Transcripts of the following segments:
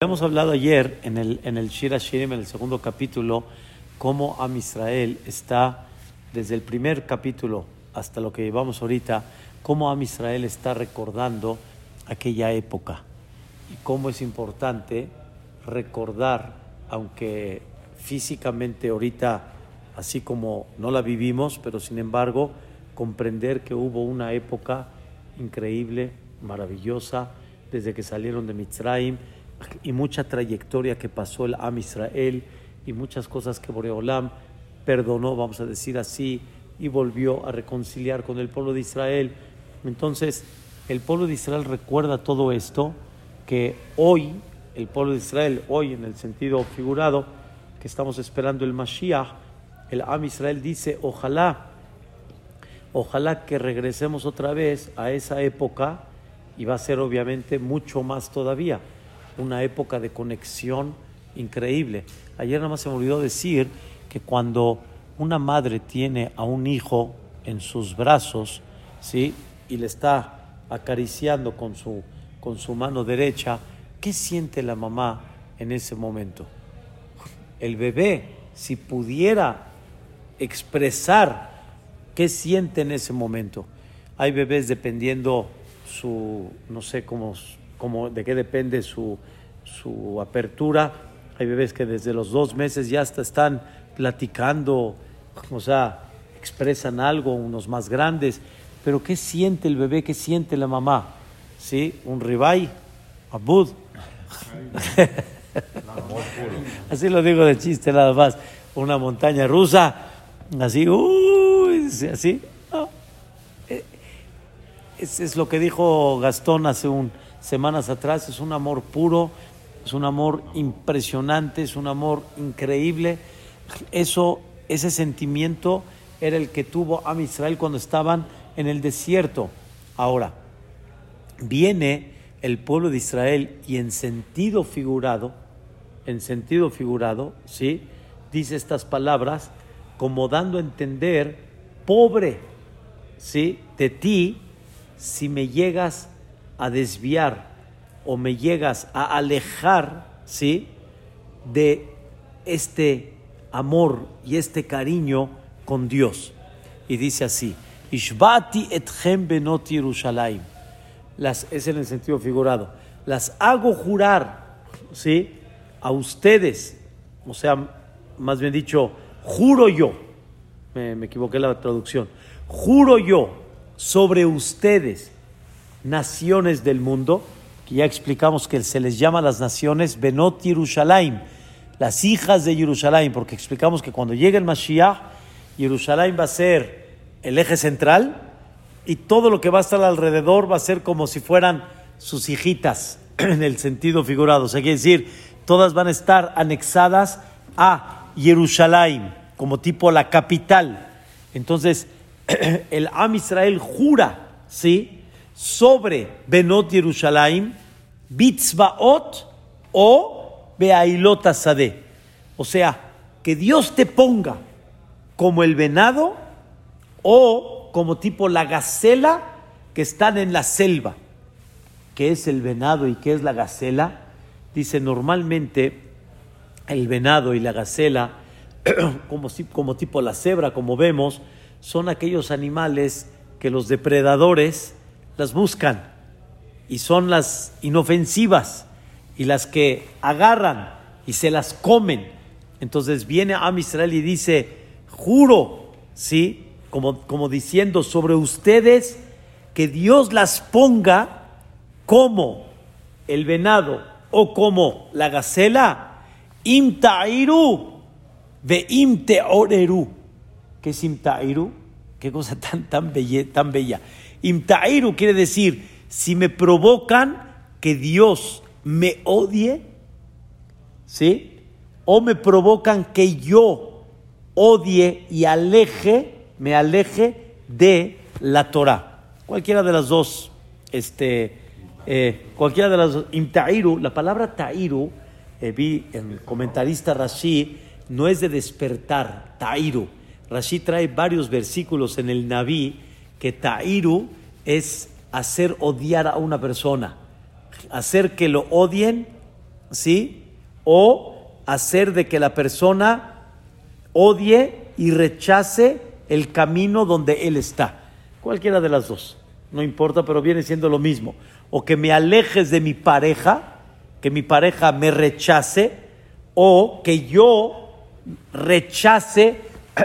Hemos hablado ayer en el, en el Shira Shirim, en el segundo capítulo, cómo Am Israel está, desde el primer capítulo hasta lo que llevamos ahorita, cómo Am Israel está recordando aquella época y cómo es importante recordar, aunque físicamente ahorita, así como no la vivimos, pero sin embargo, comprender que hubo una época increíble, maravillosa, desde que salieron de Mitzrayim y mucha trayectoria que pasó el Am Israel y muchas cosas que Boreolam perdonó, vamos a decir así, y volvió a reconciliar con el pueblo de Israel. Entonces, el pueblo de Israel recuerda todo esto, que hoy, el pueblo de Israel, hoy en el sentido figurado, que estamos esperando el Mashiach, el Am Israel dice, ojalá, ojalá que regresemos otra vez a esa época, y va a ser obviamente mucho más todavía una época de conexión increíble. Ayer nada más se me olvidó decir que cuando una madre tiene a un hijo en sus brazos, ¿sí? Y le está acariciando con su, con su mano derecha, ¿qué siente la mamá en ese momento? El bebé, si pudiera expresar qué siente en ese momento. Hay bebés dependiendo su, no sé cómo como de qué depende su, su apertura. Hay bebés que desde los dos meses ya hasta están platicando, o sea, expresan algo, unos más grandes. Pero ¿qué siente el bebé? ¿Qué siente la mamá? ¿Sí? Un ribay, abud. así lo digo de chiste nada más. Una montaña rusa, así, uy, así. Es, es lo que dijo Gastón hace un semanas atrás, es un amor puro, es un amor impresionante, es un amor increíble. Eso, ese sentimiento era el que tuvo a Israel cuando estaban en el desierto. Ahora, viene el pueblo de Israel y en sentido figurado, en sentido figurado, ¿sí? Dice estas palabras como dando a entender, pobre, ¿sí? De ti, si me llegas a desviar o me llegas a alejar, ¿sí? De este amor y este cariño con Dios. Y dice así, Ishbati etchem benot. Las, es en el sentido figurado. Las hago jurar, ¿sí? A ustedes, o sea, más bien dicho, juro yo, me, me equivoqué la traducción, juro yo sobre ustedes naciones del mundo, que ya explicamos que se les llama las naciones Benot Yerushalayim, las hijas de Jerusalén, porque explicamos que cuando llegue el Mashiach, Jerusalén va a ser el eje central y todo lo que va a estar alrededor va a ser como si fueran sus hijitas, en el sentido figurado. O sea, quiere decir, todas van a estar anexadas a Jerusalén, como tipo la capital. Entonces, el Am Israel jura, ¿sí? Sobre Benot Yerushalayim, Bitzvaot o Beailot Sade. O sea, que Dios te ponga como el venado o como tipo la gacela que están en la selva. ¿Qué es el venado y qué es la gacela? Dice normalmente el venado y la gacela, como, como tipo la cebra, como vemos, son aquellos animales que los depredadores las buscan y son las inofensivas y las que agarran y se las comen. Entonces viene a Israel y dice, juro, ¿sí? Como, como diciendo sobre ustedes que Dios las ponga como el venado o como la gacela, imtairu ve imteoreru. ¿Qué es imtairu? Qué cosa tan, tan, tan bella. Imtairu quiere decir, si me provocan que Dios me odie, ¿sí? O me provocan que yo odie y aleje, me aleje de la Torah. Cualquiera de las dos, este, eh, cualquiera de las dos, imtairu, la palabra tairu, eh, vi en comentarista Rashi, no es de despertar, tairu. Rashi trae varios versículos en el Naví que Tairu es hacer odiar a una persona, hacer que lo odien ¿sí? O hacer de que la persona odie y rechace el camino donde él está. Cualquiera de las dos, no importa, pero viene siendo lo mismo. O que me alejes de mi pareja, que mi pareja me rechace, o que yo rechace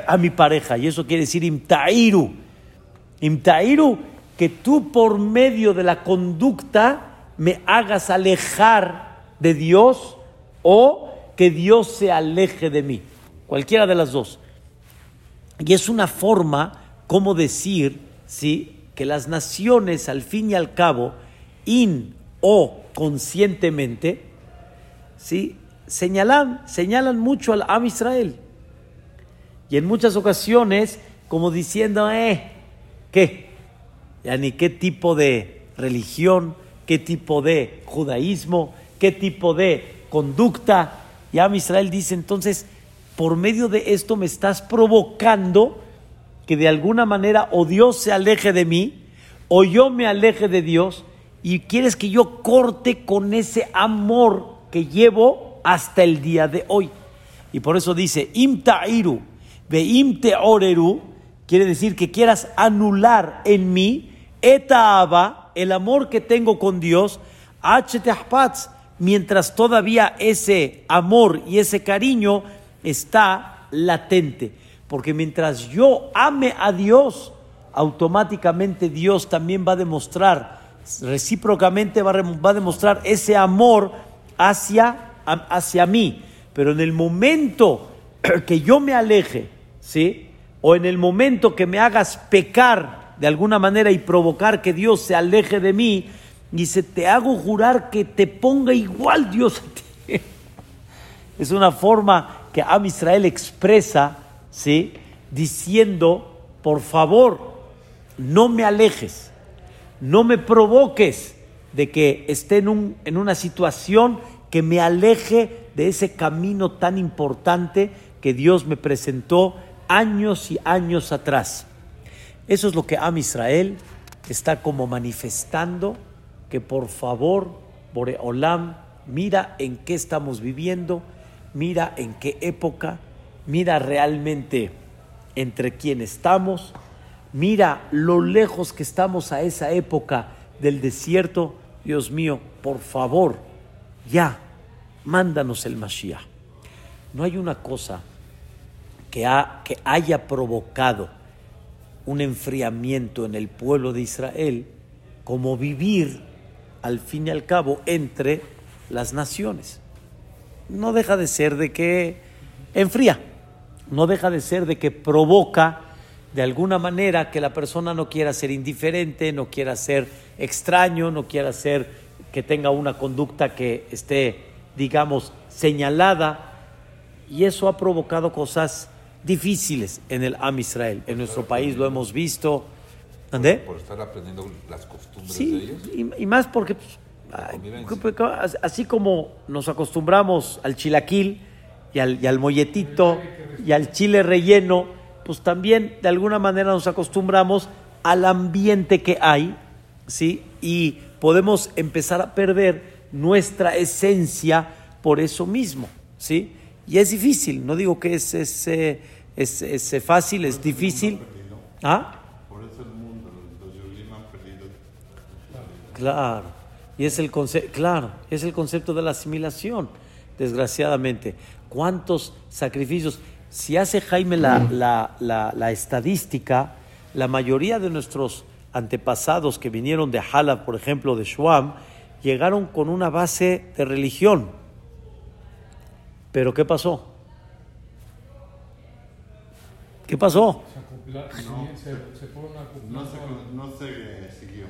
a mi pareja. Y eso quiere decir imtairu. Imtairu, que tú por medio de la conducta me hagas alejar de Dios o que Dios se aleje de mí. Cualquiera de las dos. Y es una forma, como decir, ¿sí? que las naciones, al fin y al cabo, in o conscientemente, ¿sí? señalan, señalan mucho al Am Israel. Y en muchas ocasiones, como diciendo, eh, ¿qué? Ya ni qué tipo de religión, qué tipo de judaísmo, qué tipo de conducta. Y Am Israel dice, entonces, por medio de esto me estás provocando que de alguna manera o Dios se aleje de mí, o yo me aleje de Dios, y quieres que yo corte con ese amor que llevo hasta el día de hoy. Y por eso dice, imtairu, ve imte oreru, quiere decir que quieras anular en mí, etaaba, el amor que tengo con Dios, mientras todavía ese amor y ese cariño está latente. Porque mientras yo ame a Dios, automáticamente Dios también va a demostrar, recíprocamente va a demostrar ese amor hacia, hacia mí. Pero en el momento que yo me aleje, ¿sí? O en el momento que me hagas pecar de alguna manera y provocar que Dios se aleje de mí, dice, te hago jurar que te ponga igual Dios a ti. Es una forma que Am Israel expresa, ¿sí? Diciendo, por favor, no me alejes, no me provoques de que esté en, un, en una situación que me aleje de ese camino tan importante que Dios me presentó años y años atrás. Eso es lo que Am Israel está como manifestando que por favor, Boreolam, mira en qué estamos viviendo, mira en qué época, mira realmente entre quién estamos, mira lo lejos que estamos a esa época del desierto. Dios mío, por favor, ya, mándanos el Mashiach. No hay una cosa que, que haya provocado un enfriamiento en el pueblo de Israel como vivir al fin y al cabo entre las naciones. No deja de ser de que enfría, no deja de ser de que provoca de alguna manera que la persona no quiera ser indiferente, no quiera ser extraño, no quiera ser que tenga una conducta que esté, digamos, señalada. Y eso ha provocado cosas difíciles en el Am Israel. En nuestro país lo hemos visto, por, estar aprendiendo las costumbres de ellos. Y, y más porque, pues, así como nos acostumbramos al chilaquil y al, y al molletito y al chile relleno, pues también de alguna manera nos acostumbramos al ambiente que hay, ¿sí? Y podemos empezar a perder nuestra esencia por eso mismo, ¿sí? Y es difícil, no digo que es, es, es, es fácil, es difícil. ¿Ah? Claro, y es el claro, es el concepto de la asimilación, desgraciadamente. ¿Cuántos sacrificios? Si hace Jaime la, la, estadística, la mayoría de nuestros antepasados que vinieron de Halab, por ejemplo, de Shuam, llegaron con una base de religión. Pero ¿qué pasó? ¿Qué pasó? No, no se siguió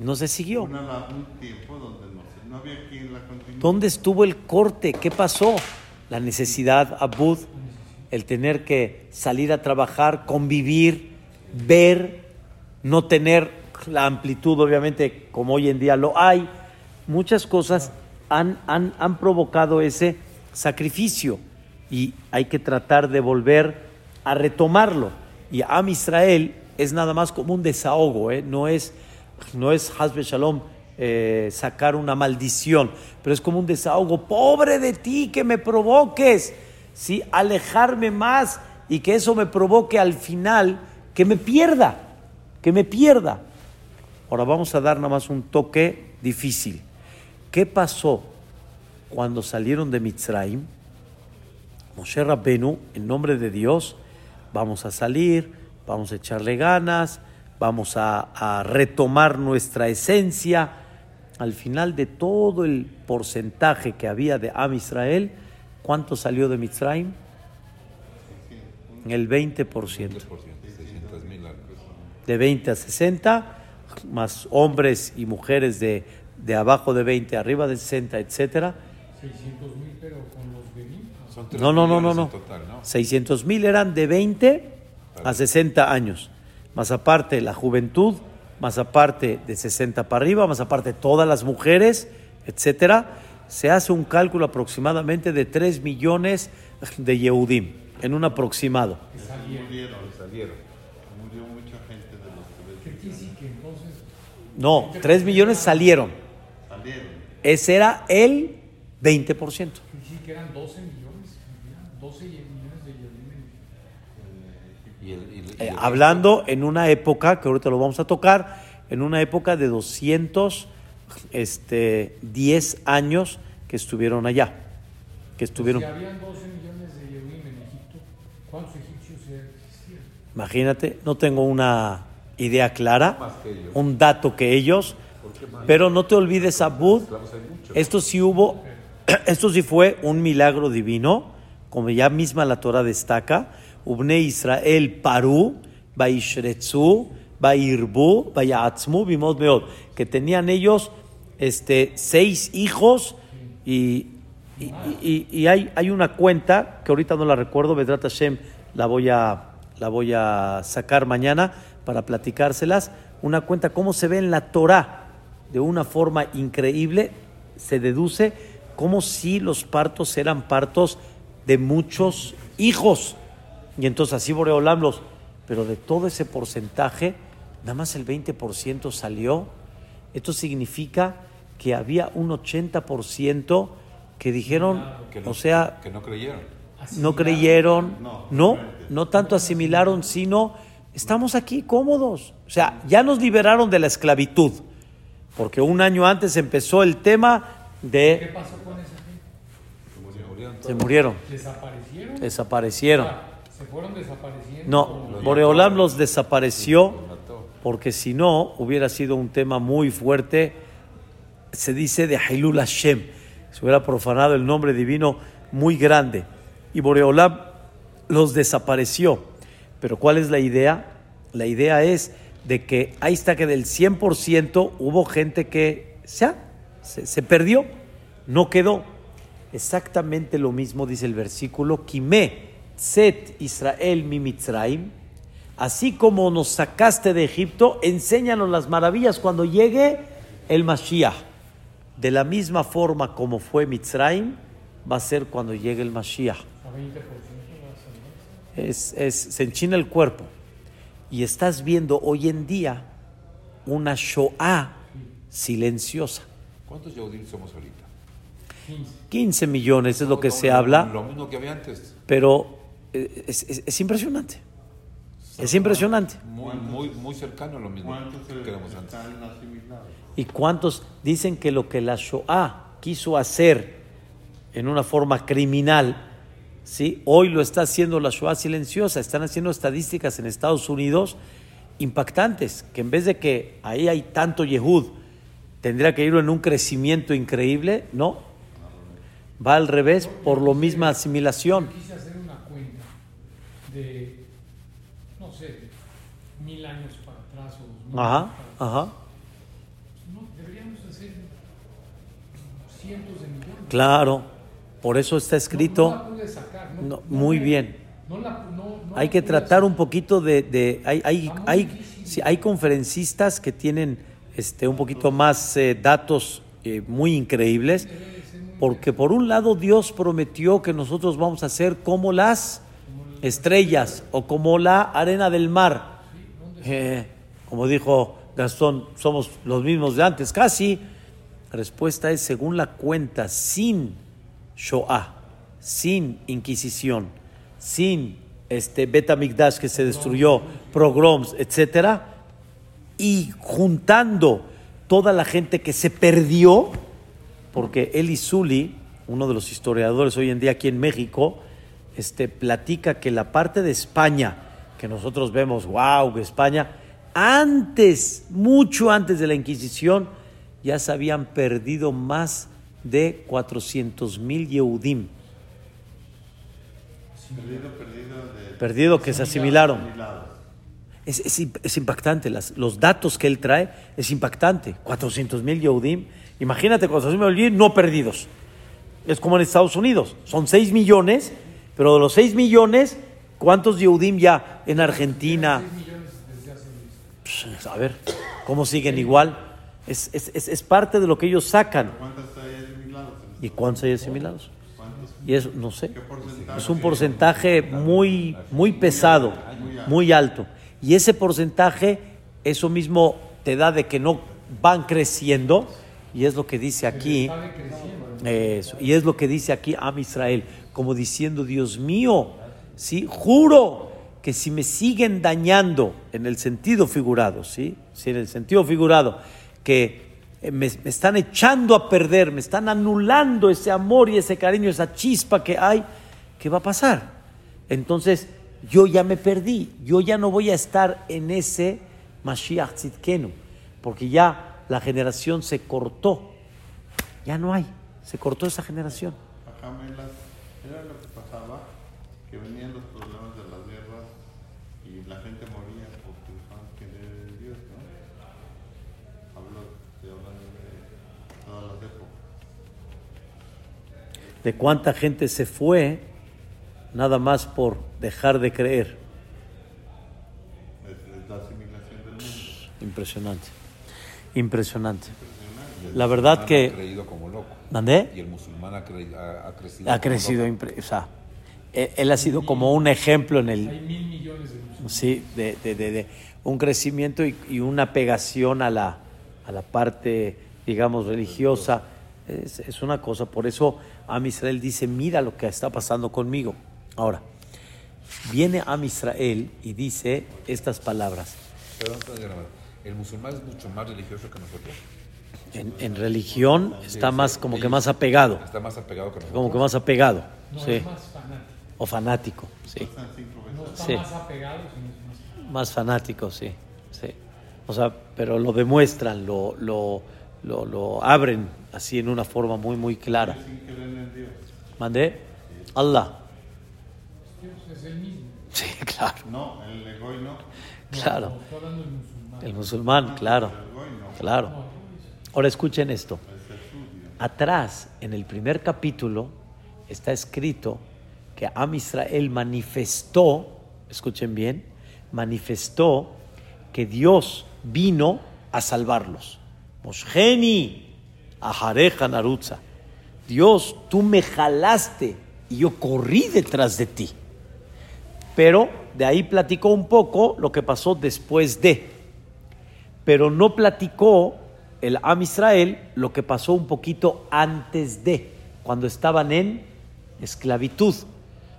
no se siguió. ¿Dónde estuvo el corte? ¿Qué pasó? La necesidad, Abud, el tener que salir a trabajar, convivir, ver, no tener la amplitud, obviamente, como hoy en día lo hay. Muchas cosas han, han, han provocado ese sacrificio y hay que tratar de volver a retomarlo. Y Am Israel es nada más como un desahogo, ¿eh? no es no es Shalom eh, sacar una maldición, pero es como un desahogo. Pobre de ti que me provoques, ¿sí? alejarme más y que eso me provoque al final que me pierda, que me pierda. Ahora vamos a dar nada más un toque difícil. ¿Qué pasó cuando salieron de Mitzrayim? Moshe Rabbenu, en nombre de Dios, vamos a salir, vamos a echarle ganas, vamos a, retomar nuestra esencia. Al final de todo el porcentaje que había de Am Israel, ¿cuánto salió de Mitzrayim? El 20%. 10%, 600 mil algo. De 20 a 60, más hombres y mujeres de, de abajo de 20, arriba de 60, etcétera. 600 mil, pero con los Benin. Son tres No, no, no, no, no. en total, ¿no? 600 mil eran de 20 a 60 años, más aparte la juventud, más aparte de 60 para arriba, más aparte todas las mujeres, etcétera. Se hace un cálculo aproximadamente de 3 millones de Yehudim, en un aproximado. Murieron, Salieron. murió mucha gente de los que ¿Qué quiere decir que entonces No, 3 millones salieron. salieron. Ese era el 20%. quiere decir que eran 12 millones? ¿no? 12 millones de Eh, hablando en una época, que ahorita lo vamos a tocar, en una época de 200, este, 10 años que estuvieron allá. Que estuvieron, Si habían 12 millones de Yehudim en Egipto, ¿cuántos egipcios existían? imagínate, no tengo una idea clara, un dato que ellos, pero no te olvides, Abud, esclavos hay muchos. esto sí hubo, esto sí fue un milagro divino, como ya misma la Torah destaca, Ubne Israel paru, Baishretzu, Bairbu, Bayatzmu, Bimod Meod, que tenían ellos este, seis hijos y, y, y- hay, hay una cuenta que ahorita no la recuerdo, Vedrat Hashem la voy a, la voy a sacar mañana para platicárselas, una cuenta cómo se ve en la Torah de una forma increíble, se deduce como si los partos eran partos de muchos hijos. Y entonces así Boreolam los, pero de todo ese porcentaje, nada más el 20% salió. Esto significa que había un 80% que dijeron, Que no- o sea, que no creyeron. no creyeron, No, no, no tanto asimilaron, sino estamos aquí cómodos. O sea, ya nos liberaron de la esclavitud, porque un año antes empezó el tema ¿Qué de pasó esa gente? Se murieron ¿Desaparecieron? desaparecieron. Ah, ¿Se fueron desapareciendo? No, como- Boreolam los desapareció Los porque si no hubiera sido un tema muy fuerte. Se dice de Hailul Hashem, se hubiera profanado el nombre divino muy grande. Y Boreolam los desapareció. Pero ¿cuál es la idea? La idea es de que ahí está que del 100% hubo gente que se, se perdió, no quedó. Exactamente lo mismo dice el versículo, Kimé, Set Israel mi Mitzraim, así como nos sacaste de Egipto, enséñanos las maravillas cuando llegue el Mashiach. De la misma forma como fue Mitzraim, va a ser cuando llegue el Mashiach. A 20% va a salir. Es, es- se enchina el cuerpo. Y estás viendo hoy en día una Shoah silenciosa. ¿Cuántos Yehudim somos ahorita? 15. 15 millones es lo que se habla. Lo mismo que había antes. pero eh, es, es- es impresionante. Es impresionante. Muy, muy, muy cercano a lo mismo ¿Cuántos que éramos antes. ¿Y cuántos dicen que lo que la Shoah quiso hacer en una forma criminal, ¿sí? hoy lo está haciendo la Shoah silenciosa? Están haciendo estadísticas en Estados Unidos impactantes, que en vez de que ahí hay tanto Yehud, tendría que ir en un crecimiento increíble, no. Va al revés por lo misma asimilación. Quise hacer una cuenta de, no sé, mil años para atrás o dos Ajá, años para atrás. ajá. No, deberíamos hacer cientos de millones. Claro, por eso está No, escrito. no la pude sacar, no- No, no muy bien. no la- no- no Hay la que tratar hacer. un poquito de, de- hay, hay, hay, sí, hay conferencistas que tienen este, un poquito más eh, datos eh, muy increíbles, porque por un lado Dios prometió que nosotros vamos a ser como las estrellas o como la arena del mar, Eh, como dijo Gastón, somos los mismos de antes, casi. La respuesta es, según la cuenta, sin Shoah, sin Inquisición, sin este Betamigdash que se destruyó, pogroms, etcétera, y juntando toda la gente que se perdió, porque Eli Zuli, uno de los historiadores hoy en día aquí en México, este, platica que la parte de España, que nosotros vemos, wow, España, antes, mucho antes de la Inquisición, ya se habían perdido más de 400 mil Yehudim. Perdido, perdido de Perdido que se asimilaron. Es, es imp- es impactante, las- los datos que él trae es impactante. 400 mil Yehudim. Imagínate 400 mil Yehudim no perdidos. Es como en Estados Unidos. Son 6 millones, pero de los 6 millones, ¿cuántos Yehudim ya en Argentina? Psh, A ver, ¿cómo siguen igual? Es, es- es- es parte de lo que ellos sacan. ¿Cuántos hay asimilados? ¿Y cuántos hay asimilados? Y eso, no sé. Es un porcentaje muy, muy pesado, muy alto. Y ese porcentaje, eso mismo te da de que no van creciendo, y es lo que dice aquí. Eso, y es lo que dice aquí Am Israel, como diciendo, Dios mío, ¿sí? juro que si me siguen dañando en el sentido figurado, ¿sí? Sí, en el sentido figurado, que eh, me, me están echando a perder, me están anulando ese amor y ese cariño, esa chispa que hay, ¿qué va a pasar? Entonces, yo ya me perdí, yo ya no voy a estar en ese Mashiach Tzidkenu, porque ya la generación se cortó, ya no hay, se cortó esa generación. Bajamelas, era lo que pasaba, que venían los problemas de las guerras y la gente moría porque dejaban querer en Dios, ¿no? Hablo, de todas las épocas. de cuánta gente se fue nada más por dejar de creer. Es la asimilación del mundo. Impresionante, impresionante. La verdad que- Ha creído como loco. ¿Mandé? Y el musulmán ha, cre- ha- ha crecido. Ha como crecido, loco. o sea, él, él ha sido como un ejemplo en Hay el, mil millones de musulmanes. sí, de, de- de- de un crecimiento y, y una pegación a la, a la parte, digamos, religiosa. Es, es una cosa, por eso Am Israel dice, mira lo que está pasando conmigo. Ahora, viene Am Israel y dice estas palabras. Perdón. El musulmán es mucho más religioso que nosotros. En, en religión está Sí, más como que más apegado, Está más apegado que nosotros. como que más apegado, No sí, es más fanático. o fanático, sí. No está Sí. más apegado, sino más fanático. más fanático, sí, sí. O sea, pero lo demuestran, lo, lo, lo, lo abren así en una forma muy, muy clara. ¿Mandé? Allah. Dios es el mismo. Sí, claro, No, el egoí no. claro. No, El musulmán, claro, claro. Ahora escuchen esto. Atrás, en el primer capítulo, está escrito que Am Israel manifestó, escuchen bien, manifestó que Dios vino a salvarlos. Mosheni, Ajareja Narutza. Dios, tú me jalaste y yo corrí detrás de ti. Pero de ahí platicó un poco lo que pasó después de pero no platicó el Am Israel lo que pasó un poquito antes de, cuando estaban en esclavitud.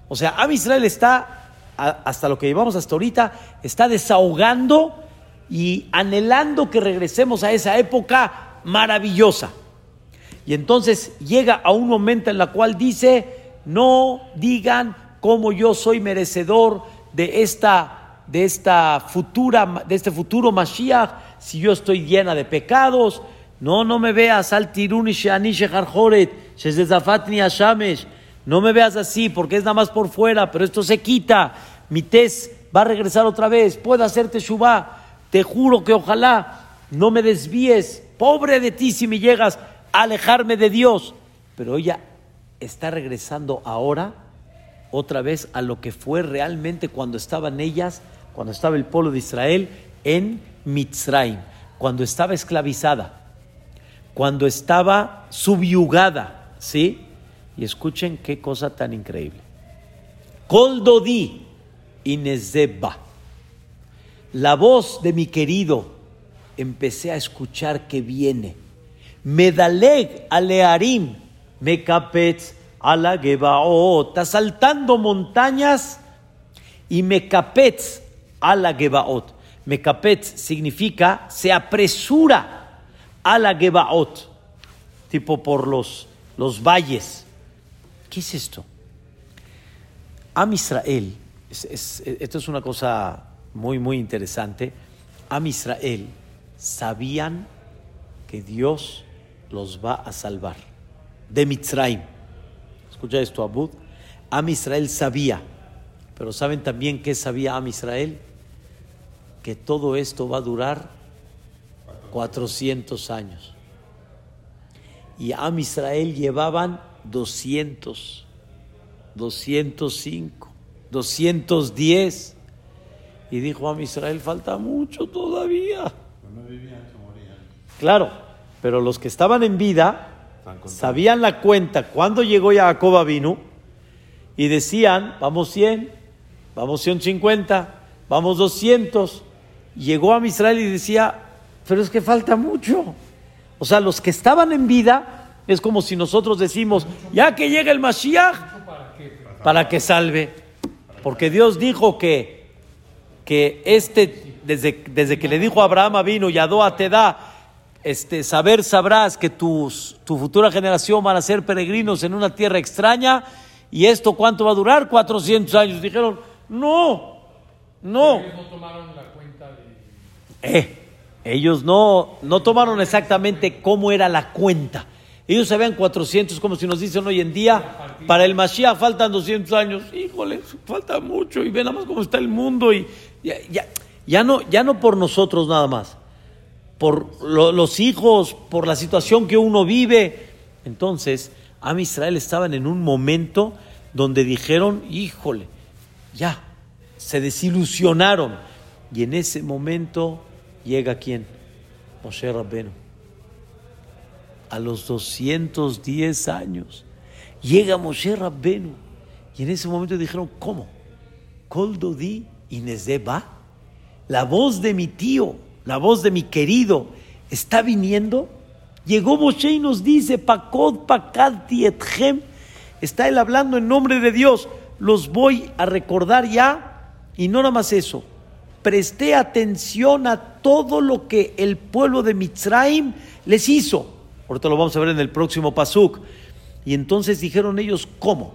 O sea, Am Israel está, hasta lo que llevamos hasta ahorita, está desahogando y anhelando que regresemos a esa época maravillosa. Y entonces llega a un momento en la cual dice, no digan cómo yo soy merecedor de esta, de esta futura, de este futuro Mashiach, si yo estoy llena de pecados. No, no me veas al tiruni sheani sheharjoret, shezezafatni ashamesh. No me veas así porque es nada más por fuera, pero esto se quita. Mi tez va a regresar otra vez. Puedo hacerte shubá. Te juro que ojalá no me desvíes. Pobre de ti si me llegas a alejarme de Dios. Pero ella está regresando ahora otra vez a lo que fue realmente cuando estaban ellas, cuando estaba el pueblo de Israel en Mitzrayim, cuando estaba esclavizada, cuando estaba subyugada, ¿sí? Y escuchen qué cosa tan increíble. Kol Dodi Inezeba. La voz de mi querido empecé a escuchar que viene. Medaleg alearim, mekapetz ala gebaot, asaltando montañas y mekapetz ala gebaot. Mekapetz significa se apresura a la gebaot, tipo por los, los valles. ¿Qué es esto? Am Israel, es- es- esto es una cosa muy, muy interesante. Am Israel sabían que Dios los va a salvar de Mitzrayim. Escucha esto, Abud. Am Israel sabía, pero ¿saben también qué sabía Am Israel? Que todo esto va a durar 400 años. Y Am Israel llevaban 200, 205, 210. Y dijo Am Israel, falta mucho todavía. Pero no vivían, se morían. Claro, pero los que estaban en vida sabían la cuenta cuando llegó Jacob vino y decían, vamos 100, vamos 150, vamos 200. Llegó a Israel y decía, pero es que falta mucho. O sea, los que estaban en vida es como si nosotros decimos, ya que llega el Mashiach, ¿Para que salve. Porque Dios dijo que, que este, desde, desde que le dijo a Abraham vino y Adoa te da, este, saber sabrás que tus, tu futura generación van a ser peregrinos en una tierra extraña. ¿Y esto cuánto va a durar? 400 años. Dijeron, no, no. Ellos no tomaron la cuenta de... Eh, ellos no, no tomaron exactamente cómo era la cuenta. Ellos sabían 400, como si nos dicen hoy en día, para el Mashiach faltan 200 años. Híjole, falta mucho y ve nada más cómo está el mundo. y Ya, ya, ya no, ya no por nosotros nada más, por lo- los hijos, por la situación que uno vive. Entonces, Am Israel estaban en un momento donde dijeron, híjole, ya, se desilusionaron. Y en ese momento llega quién? Moshe Rabbenu. A los 210 años llega Moshe Rabbenu. Y en ese momento dijeron, ¿cómo? Koldodi Inezeba, la voz de mi tío, la voz de mi querido, está viniendo. Llegó Moshe y nos dice, Pakod Pakadti Etchem, está él hablando en nombre de Dios. Los voy a recordar ya, y no nada más eso. Presté atención a todo lo que el pueblo de Mitzrayim les hizo. Ahorita lo vamos a ver en el próximo Pasuk. Y entonces dijeron ellos, ¿cómo?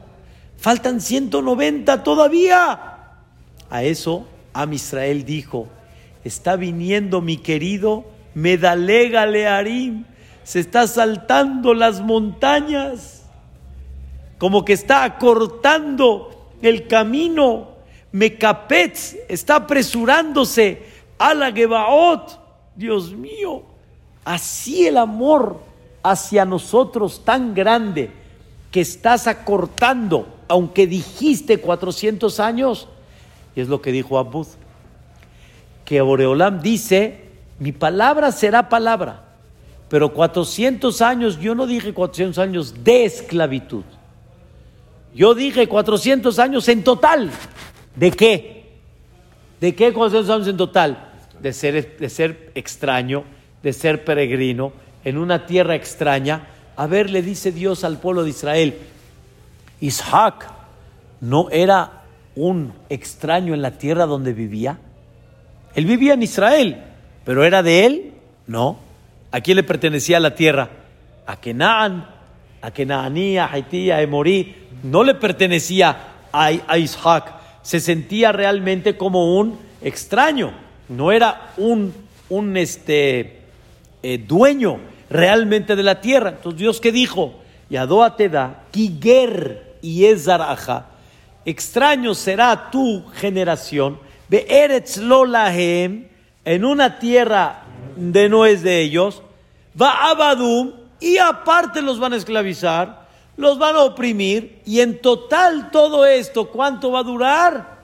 Faltan 190 todavía. A eso Am Israel dijo, está viniendo mi querido Medalega Learim, se está saltando las montañas, como que está acortando el camino. Mecapetz está apresurándose a la Gebaot. Dios mío, así el amor hacia nosotros tan grande que estás acortando, aunque dijiste 400 años, y es lo que dijo Abud, que Boreolam dice, mi palabra será palabra, pero 400 años, yo no dije 400 años de esclavitud, yo dije 400 años en total, ¿de qué? ¿De qué 400 años en total? De ser, de ser extraño, de ser peregrino, en una tierra extraña. A ver, le dice Dios al pueblo de Israel, Isaac no era un extraño en la tierra donde vivía. Él vivía en Israel, pero ¿era de él? No. ¿A quién le pertenecía la tierra? A Kenan, a Kenaní, a Haití, a Emorí. No le pertenecía a, a Isaac. Se sentía realmente como un extraño. No era un, un este, eh, dueño realmente de la tierra. Entonces Dios que dijo, Yadoa te da, Kiger y Ezaraja, extraño será tu generación, Be'eretz lo lahem, en una tierra de no es de ellos, va Abadum, y aparte los van a esclavizar, los van a oprimir, y en total todo esto, ¿cuánto va a durar?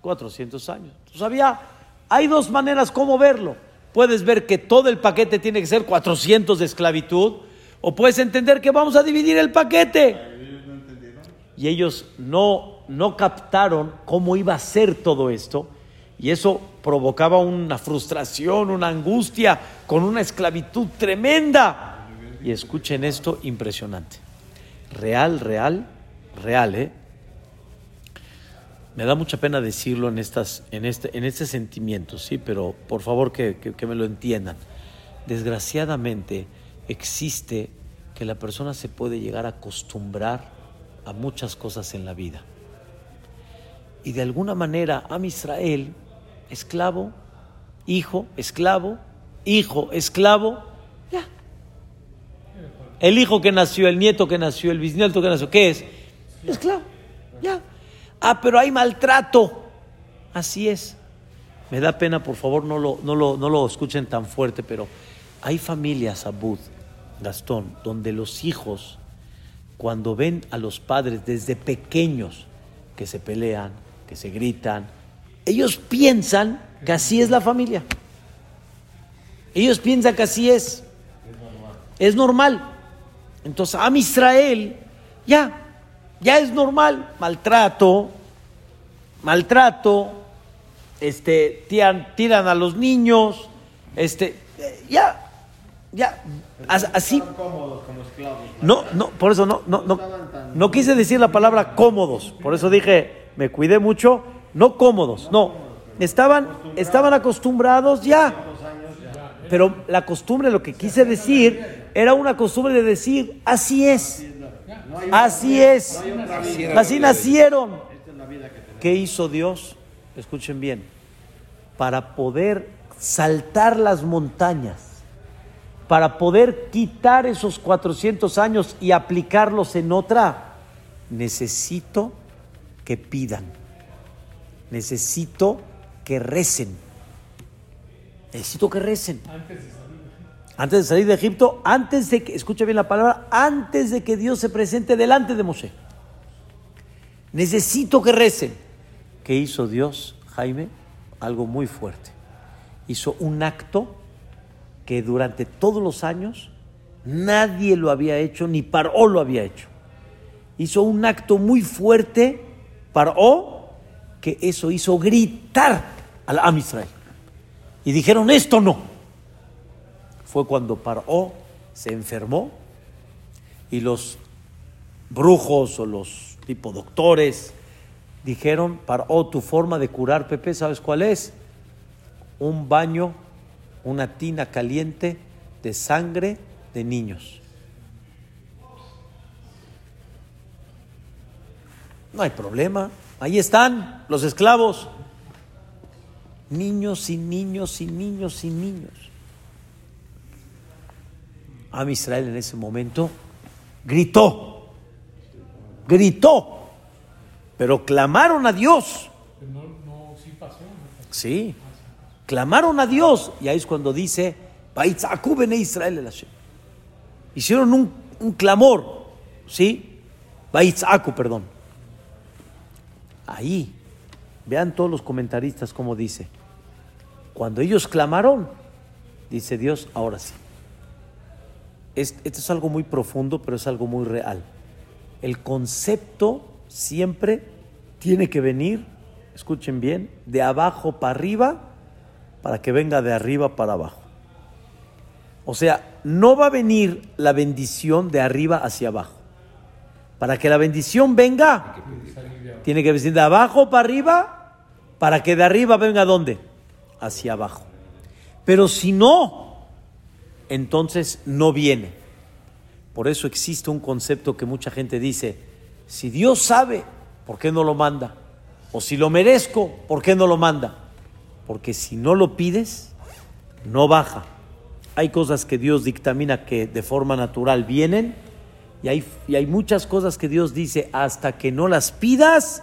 400 años. Entonces había, hay dos maneras como verlo. Puedes ver que todo el paquete tiene que ser 400 de esclavitud, o puedes entender que vamos a dividir el paquete. Y ellos no, no captaron cómo iba a ser todo esto. Y eso provocaba una frustración, una angustia, con una esclavitud tremenda. Y escuchen esto, impresionante. Real, real, real, ¿eh? Me da mucha pena decirlo en, estas, en, este, en este sentimiento, sí, pero por favor que, que, me lo entiendan. Desgraciadamente existe que la persona se puede llegar a acostumbrar a muchas cosas en la vida. Y de alguna manera, a Israel, esclavo, hijo, esclavo, hijo, esclavo. El hijo que nació, el nieto que nació, el bisnieto que nació, ¿qué es? Esclavo, ya. Ah, pero hay maltrato. Así es. Me da pena, por favor, no lo, no lo, no lo escuchen tan fuerte, pero hay familias, Abud, Gastón, donde los hijos, cuando ven a los padres desde pequeños que se pelean, que se gritan, ellos piensan que así es la familia. Ellos piensan que así es. Es normal. Entonces, a Israel, ya, ya es normal. Maltrato, maltrato, este, tiran, tiran a los niños, este, ya, ya, así. No, no, por eso no, no, no, no quise decir la palabra cómodos, por eso dije, me cuidé mucho, no cómodos, no, estaban, estaban acostumbrados ya, pero la costumbre, lo que quise decir, era una costumbre de decir, así es, así es, así nacieron. ¿Qué hizo Dios? Escuchen bien, para poder saltar las montañas para poder quitar esos 400 años y aplicarlos en otra, necesito que pidan, necesito que recen, necesito que recen. Antes de salir de Egipto, antes de que, escucha bien la palabra, antes de que Dios se presente delante de Moshe. Necesito que recen. ¿Qué hizo Dios, Jaime? Algo muy fuerte. Hizo un acto que durante todos los años nadie lo había hecho, ni Paró lo había hecho. Hizo un acto muy fuerte, Paró, que eso hizo gritar al Am Israel. Y dijeron, esto no. Fue cuando Paró se enfermó y los brujos o los tipo doctores dijeron, Paró, tu forma de curar Pepe, ¿sabes cuál es? Un baño una tina caliente de sangre de niños. No hay problema. Ahí están los esclavos. Niños y niños y niños y niños. Am Israel en ese momento gritó, gritó, pero clamaron a Dios. Sí, clamaron a Dios. Y ahí es cuando dice, Israel Hicieron un, un clamor, ¿sí? Baitzaku, perdón. Ahí, vean todos los comentaristas cómo dice. Cuando ellos clamaron, dice Dios, ahora sí. Esto es algo muy profundo, pero es algo muy real. El concepto siempre tiene que venir, escuchen bien, de abajo para arriba para que venga de arriba para abajo. O sea, no va a venir la bendición de arriba hacia abajo. Para que la bendición venga, tiene que venir de abajo para arriba, para que de arriba venga dónde? Hacia abajo. Pero si no, entonces no viene. Por eso existe un concepto que mucha gente dice, si Dios sabe, ¿por qué no lo manda? O si lo merezco, ¿por qué no lo manda? porque si no lo pides, no baja. Hay cosas que Dios dictamina que de forma natural vienen y hay, y hay muchas cosas que Dios dice hasta que no las pidas,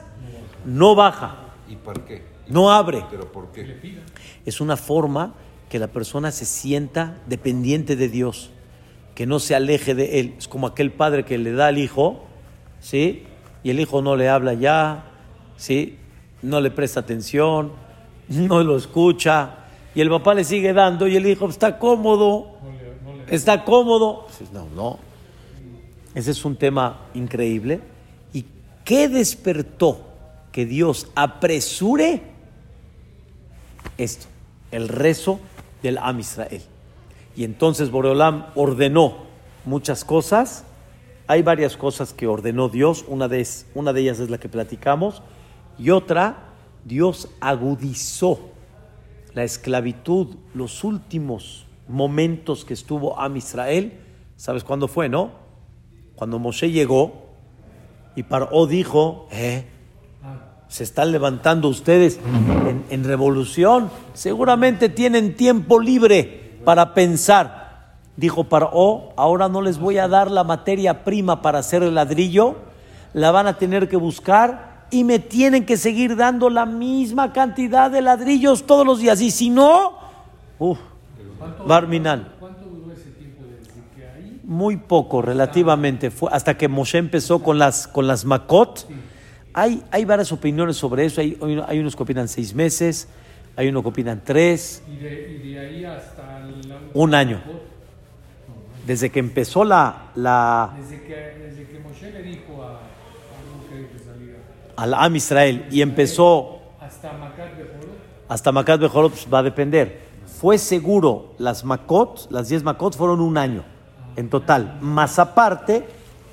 no baja. ¿Y por qué? No abre. ¿Pero por qué? Es una forma que la persona se sienta dependiente de Dios, que no se aleje de Él. Es como aquel padre que le da al hijo, ¿sí? Y el hijo no le habla ya, ¿sí? No le presta atención, no lo escucha y el papá le sigue dando y el hijo está cómodo, está cómodo. No, no. Ese es un tema increíble. ¿Y qué despertó que Dios apresure esto, el rezo del Am Israel. Y entonces Boreolam ordenó muchas cosas. Hay varias cosas que ordenó Dios. Una de, una de ellas es la que platicamos. Y otra, Dios agudizó la esclavitud, los últimos momentos que estuvo Am Israel. ¿Sabes cuándo fue, no? Cuando Moshe llegó y Paró dijo, eh, se están levantando ustedes en, revolución, seguramente tienen tiempo libre para pensar. Dijo Paró, ahora no les voy a dar la materia prima para hacer el ladrillo, la van a tener que buscar y me tienen que seguir dando la misma cantidad de ladrillos todos los días. Y si no, uff, Barminal. ¿Cuánto duró ese tiempo ahí? Muy poco, relativamente. Fue hasta que Moshe empezó con las, con las. Hay, hay varias opiniones sobre eso. Hay, hay unos que opinan seis meses, hay unos que opinan tres. ¿Y de, y de ahí hasta la- Un año. Desde que empezó la, la, Desde que, desde que Moshe le dijo a, a saliera al Am Israel y empezó hasta Macat de Joro, hasta Makat Bejorot, pues, va a depender. Fue seguro, las Makot, las 10 Makot fueron un año en total. Más aparte,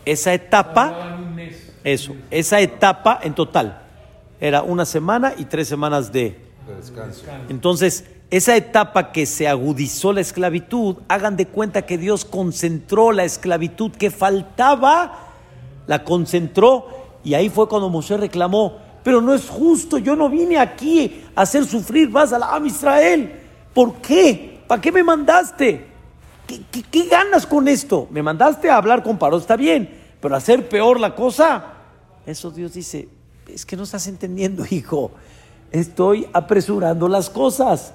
esa etapa. Eso, esa etapa en total. Era una semana y tres semanas de, de descanso. Entonces, esa etapa que se agudizó la esclavitud, hagan de cuenta que Dios concentró la esclavitud que faltaba, la concentró, y ahí fue cuando Moshe reclamó, pero no es justo, yo no vine aquí a hacer sufrir más a la Am Israel. ¿Por qué? ¿Para qué me mandaste? ¿Qué, qué- qué ganas con esto? Me mandaste a hablar con Paró, está bien, pero hacer peor la cosa, eso Dios dice, es que no estás entendiendo, hijo. Estoy apresurando las cosas.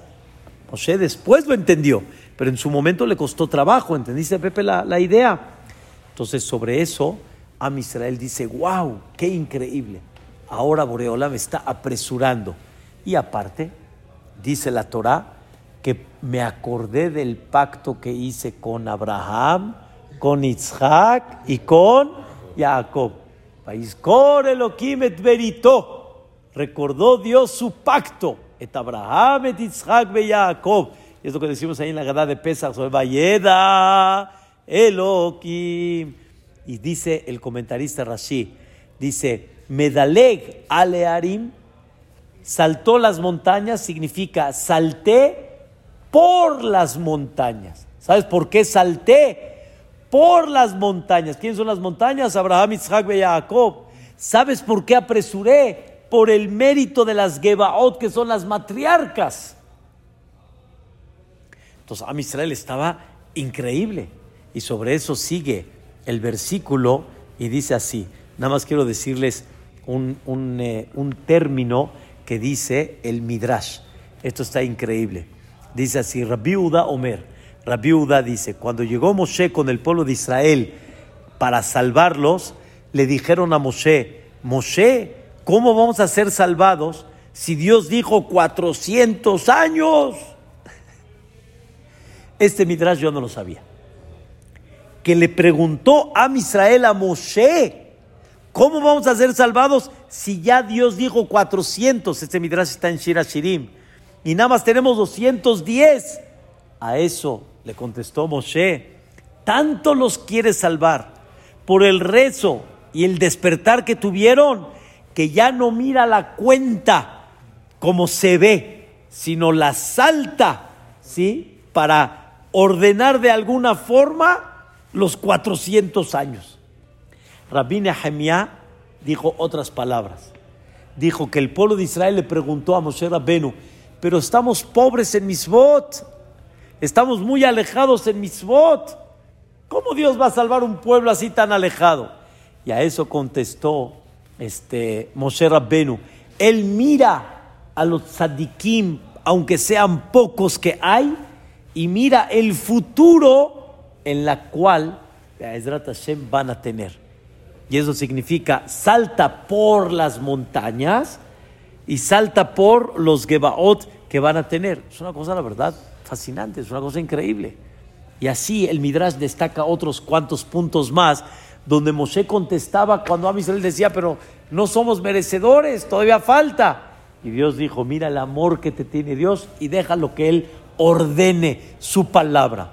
Moshe después lo entendió, pero en su momento le costó trabajo. ¿Entendiste, Pepe, la, la idea? Entonces, sobre eso, Am Israel dice, wow, qué increíble. Ahora Boreolam está apresurando. Y aparte, dice la Torah, que me acordé del pacto que hice con Abraham, con Isaac y con Jacob. Et berito. Recordó Dios su pacto. Et Abraham, et Isaac, Jacob. Y es lo que decimos ahí en la Gadá de Pesach. sobre Vayeda Elohim. Y dice el comentarista Rashi, dice, Medaleg Alearim, saltó las montañas, significa salté por las montañas. ¿Sabes por qué salté? Por las montañas. ¿Quiénes son las montañas? Abraham, Isaac y Jacob. ¿Sabes por qué apresuré? Por el mérito de las Gebaot, que son las matriarcas. Entonces, Am Israel estaba increíble. Y sobre eso sigue el versículo y dice así. Nada más quiero decirles un, un, eh, término que dice el Midrash. Esto está increíble. Dice así, Rabbi Uda Omer. Rabbi Uda dice, cuando llegó Moshe con el pueblo de Israel para salvarlos, le dijeron a Moshe, Moshe, ¿cómo vamos a ser salvados si Dios dijo 400 años? Este Midrash yo no lo sabía. Que le preguntó a Israel a Moshe, ¿cómo vamos a ser salvados si ya Dios dijo 400? Este Midrash está en Shira Shirim. Y nada más tenemos 210. A eso le contestó Moshe, tanto los quiere salvar por el rezo y el despertar que tuvieron, que ya no mira la cuenta como se ve, sino la salta, ¿sí? Para ordenar de alguna forma los 400 años. Rabbi Nehemiah dijo otras palabras. Dijo que el pueblo de Israel le preguntó a Moshe Rabbenu, pero estamos pobres en Misbot, estamos muy alejados en Misbot. ¿Cómo Dios va a salvar un pueblo así tan alejado? Y a eso contestó este Moshe Rabbenu. Él mira a los tzadikim, aunque sean pocos que hay, y mira el futuro en la cual Ezrat Hashem van a tener. Y eso significa salta por las montañas y salta por los Gebaot que van a tener. Es una cosa, la verdad, fascinante, es una cosa increíble. Y así el Midrash destaca otros cuantos puntos más, donde Moshe contestaba cuando a decía, pero no somos merecedores, todavía falta. Y Dios dijo, mira el amor que te tiene Dios y déjalo que Él ordene su palabra.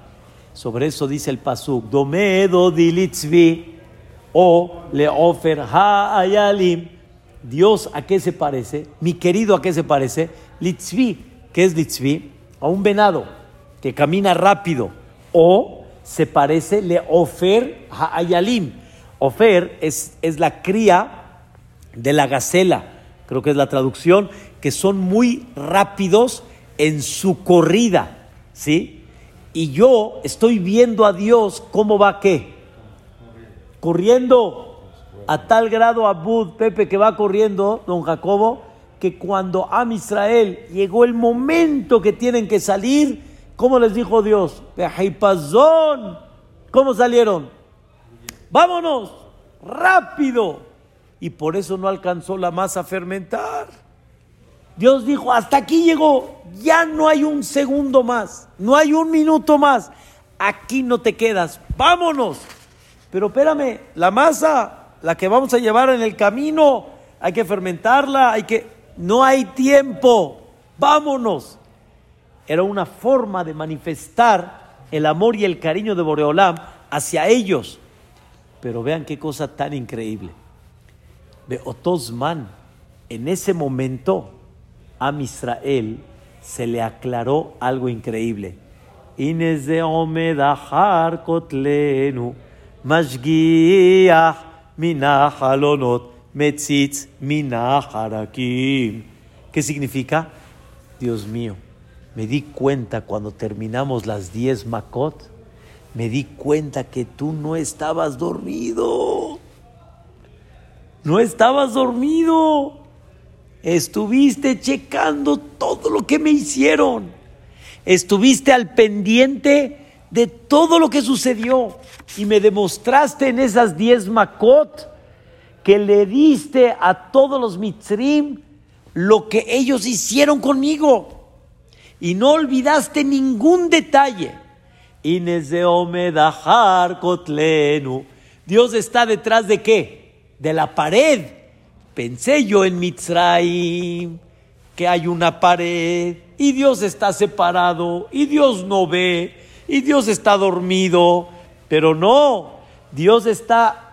Sobre eso dice el pasuk, Domedo dilitzvi o leofer ha'ayalim. Dios, ¿a qué se parece? Mi querido, ¿a qué se parece? Litzvi. ¿Qué es litzvi? A un venado que camina rápido. O se parece leofer ha'ayalim. Ofer es, es la cría de la gacela, creo que es la traducción, que son muy rápidos en su corrida, ¿sí? Y yo estoy viendo a Dios cómo va qué? Corriendo a tal grado Abud, Pepe, que va corriendo, don Jacobo, que cuando a Israel llegó el momento que tienen que salir, ¿cómo les dijo Dios? ¿Cómo salieron? Vámonos, rápido. Y por eso no alcanzó la masa a fermentar. Dios dijo, hasta aquí llegó, ya no hay un segundo más, no hay un minuto más, aquí no te quedas, vámonos. Pero espérame, la masa, la que vamos a llevar en el camino, hay que fermentarla, hay que... No hay tiempo, vámonos. Era una forma de manifestar el amor y el cariño de Boreolam hacia ellos. Pero vean qué cosa tan increíble. De Otosman, en ese momento, a Israel se le aclaró algo increíble. Inez de kotlenu, minahalonot, metzitz minaharakim. ¿Qué significa? Dios mío, me di cuenta cuando terminamos las diez makot, me di cuenta que tú no estabas dormido. No estabas dormido. Estuviste checando todo lo que me hicieron. Estuviste al pendiente de todo lo que sucedió. Y me demostraste en esas diez makot que le diste a todos los mitzrim lo que ellos hicieron conmigo. Y no olvidaste ningún detalle. Dios está detrás de qué? De la pared Pensé yo en Mitzrayim que hay una pared y Dios está separado y Dios no ve y Dios está dormido, pero no, Dios está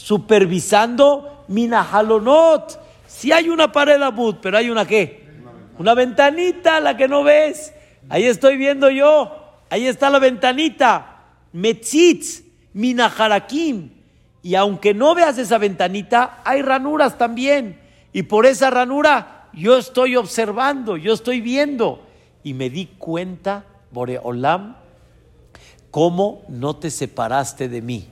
supervisando Minahalonot. Si hay una pared abud, pero hay una qué? Una ventanita, la que no ves. Ahí estoy viendo yo. Ahí está la ventanita. Metzitz, Minaharakim. Y aunque no veas esa ventanita, hay ranuras también. Y por esa ranura yo estoy observando, yo estoy viendo. Y me di cuenta, Boreolam, cómo no te separaste de mí.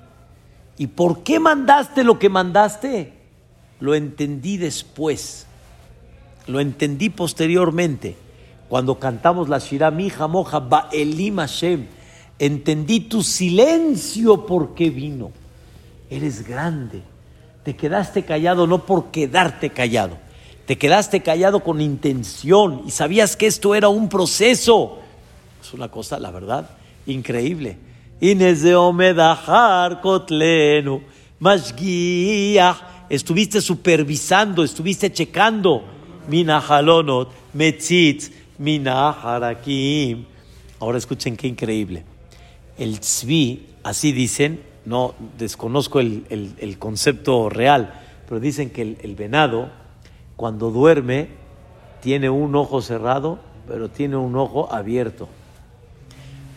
¿Y por qué mandaste lo que mandaste? Lo entendí después. Lo entendí posteriormente. Cuando cantamos la Shira Mija Moja Ba'elim Hashem. Entendí tu silencio porque vino eres grande. Te quedaste callado no por quedarte callado, te quedaste callado con intención y sabías que esto era un proceso. Es una cosa, la verdad, increíble. Inés de Omedahar Kotlenu, estuviste supervisando, estuviste checando. Minahalonot, Metzitz. Ahora escuchen qué increíble. El tzvi, así dicen, no desconozco el, concepto real, pero dicen que el, venado cuando duerme tiene un ojo cerrado, pero tiene un ojo abierto.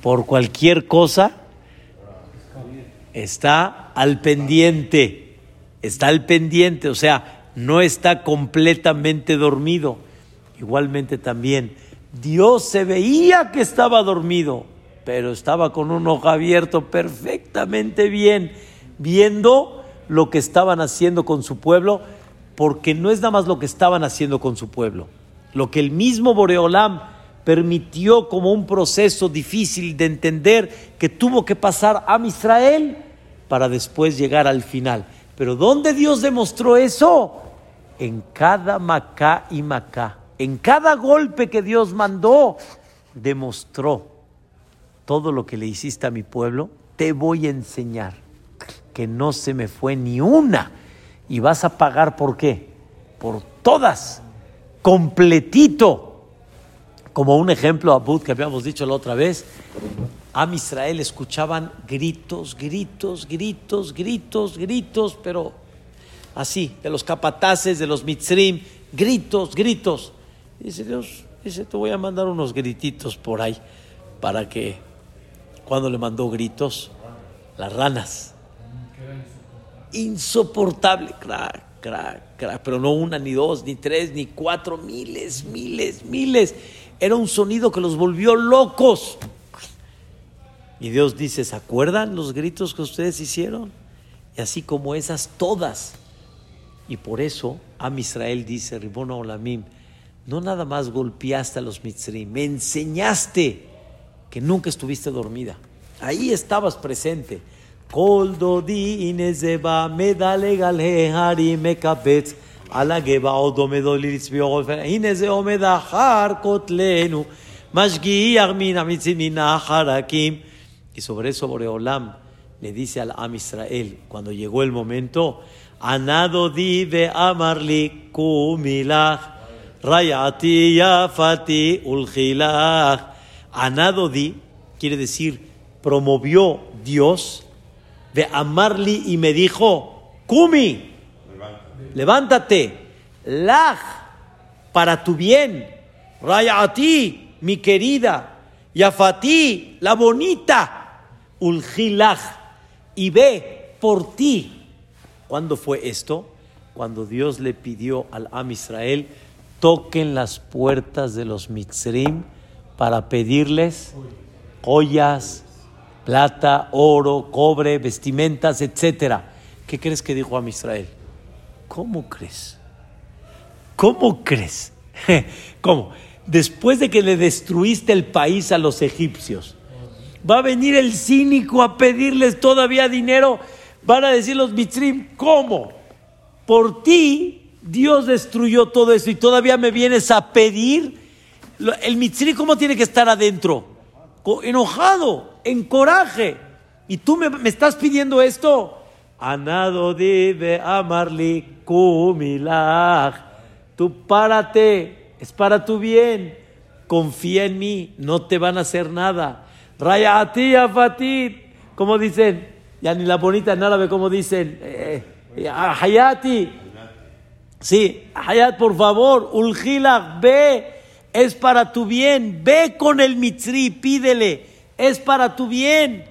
Por cualquier cosa está al pendiente, está al pendiente, o sea, no está completamente dormido. Igualmente también, Dios se veía que estaba dormido, pero estaba con un ojo abierto perfectamente bien, viendo lo que estaban haciendo con su pueblo, porque no es nada más lo que estaban haciendo con su pueblo, lo que el mismo Boreolam permitió como un proceso difícil de entender que tuvo que pasar a Israel para después llegar al final. Pero ¿dónde Dios demostró eso? En cada macá y macá, en cada golpe que Dios mandó, demostró todo lo que le hiciste a mi pueblo, te voy a enseñar que no se me fue ni una. Y vas a pagar por qué? Por todas. completito. Como un ejemplo, Abud, que habíamos dicho la otra vez, Am Israel escuchaban gritos, gritos, gritos, gritos, gritos, pero así, de los capataces, de los mitzrim, gritos, gritos. dice Dios, dice, te voy a mandar unos grititos por ahí, para que, cuando le mandó gritos, las ranas. Insoportable, crack, crack, crack, pero no una, ni dos, ni tres, ni cuatro, miles, miles, miles. Era un sonido que los volvió locos. Y Dios dice, ¿se acuerdan los gritos que ustedes hicieron? Y así como esas, todas. Y por eso Am Israel dice, Ribona Olamim, no nada más golpeaste a los mitzrim, me enseñaste que nunca estuviste dormida. Ahí estabas presente. Y sobre eso Boreolam le dice al Am Israel, cuando llegó el momento, Anado di ve amarli kumilach, rayati yafati ulchilach. Anado di quiere decir, promovió Dios, de amarli y me dijo, Kumi, levántate, lach, para tu bien, rayati, mi querida, yafati, la bonita, Ulgilach, y ve por ti. ¿Cuándo fue esto? Cuando Dios le pidió al Am Israel, toquen las puertas de los Mitzrim para pedirles joyas, plata, oro, cobre, vestimentas, etc. ¿Qué crees que dijo Am Israel? ¿Cómo crees? ¿Cómo crees? ¿Cómo? Después de que le destruiste el país a los egipcios, va a venir el cínico a pedirles todavía dinero. Van a decir los mitzrim, ¿cómo? Por ti Dios destruyó todo eso y todavía me vienes a pedir. El mitzrim, ¿cómo tiene que estar adentro? Enojado, en coraje. ¿Y tú me, me estás pidiendo esto? Anado dive amarli kumilach. Tú párate, es para tu bien. Confía en mí, no te van a hacer nada. Rayati Fatit, como dicen, ya ni la bonita en árabe, como dicen, eh, eh, Hayati. Sí, Hayat, por favor, Ulgila, ve, es para tu bien, ve con el mitzri, pídele, es para tu bien.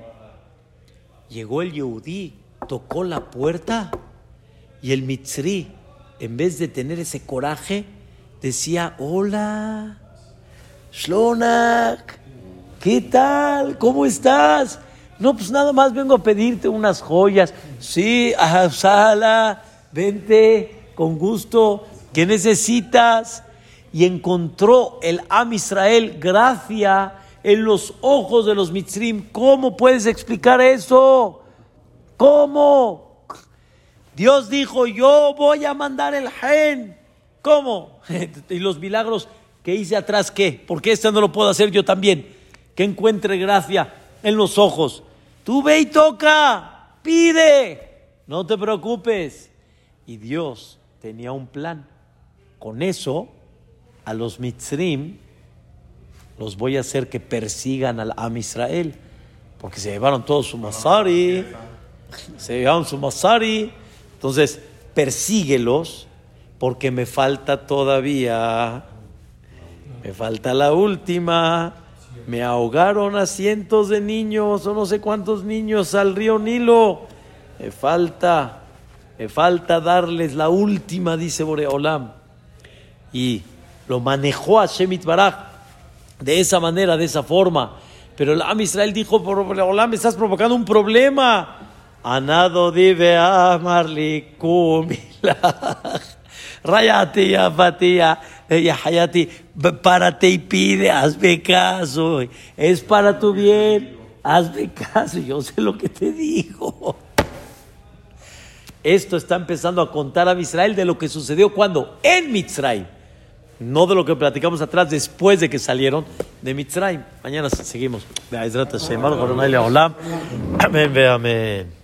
Llegó el Yehudí, tocó la puerta y el mitzri, en vez de tener ese coraje, decía, hola, Shlonak, ¿qué tal? ¿Cómo estás? No, pues nada más vengo a pedirte unas joyas. Sí, sala, vente, con gusto. ¿Qué necesitas? Y encontró el Am Israel gracia en los ojos de los Mitzrim. ¿Cómo puedes explicar eso? ¿Cómo? Dios dijo, yo voy a mandar el gen. ¿Cómo? y los milagros que hice atrás, ¿qué? Porque este no lo puedo hacer yo también. Que encuentre gracia en los ojos. Tú ve y toca, pide, no te preocupes. Y Dios tenía un plan. Con eso, a los mitzrim los voy a hacer que persigan al Am Israel, porque se llevaron todo su masari, se llevaron su masari. Entonces, persíguelos, porque me falta todavía, me falta la última. Me ahogaron a cientos de niños o no sé cuántos niños al río Nilo. Me falta, me falta darles la última, dice Boreolam. Y lo manejó a Shemit Baraj de esa manera, de esa forma. Pero el Am Israel dijo, Boreolam, estás provocando un problema. Anado dive amarli kumilach. Rayati ya fatía, ya hayati, párate y pide, hazme caso, es para tu bien, hazme caso, yo sé lo que te digo. Esto está empezando a contar a Israel de lo que sucedió cuando en Mitzrayim, no de lo que platicamos atrás después de que salieron de Mitzrayim. Mañana seguimos. Amén, amén.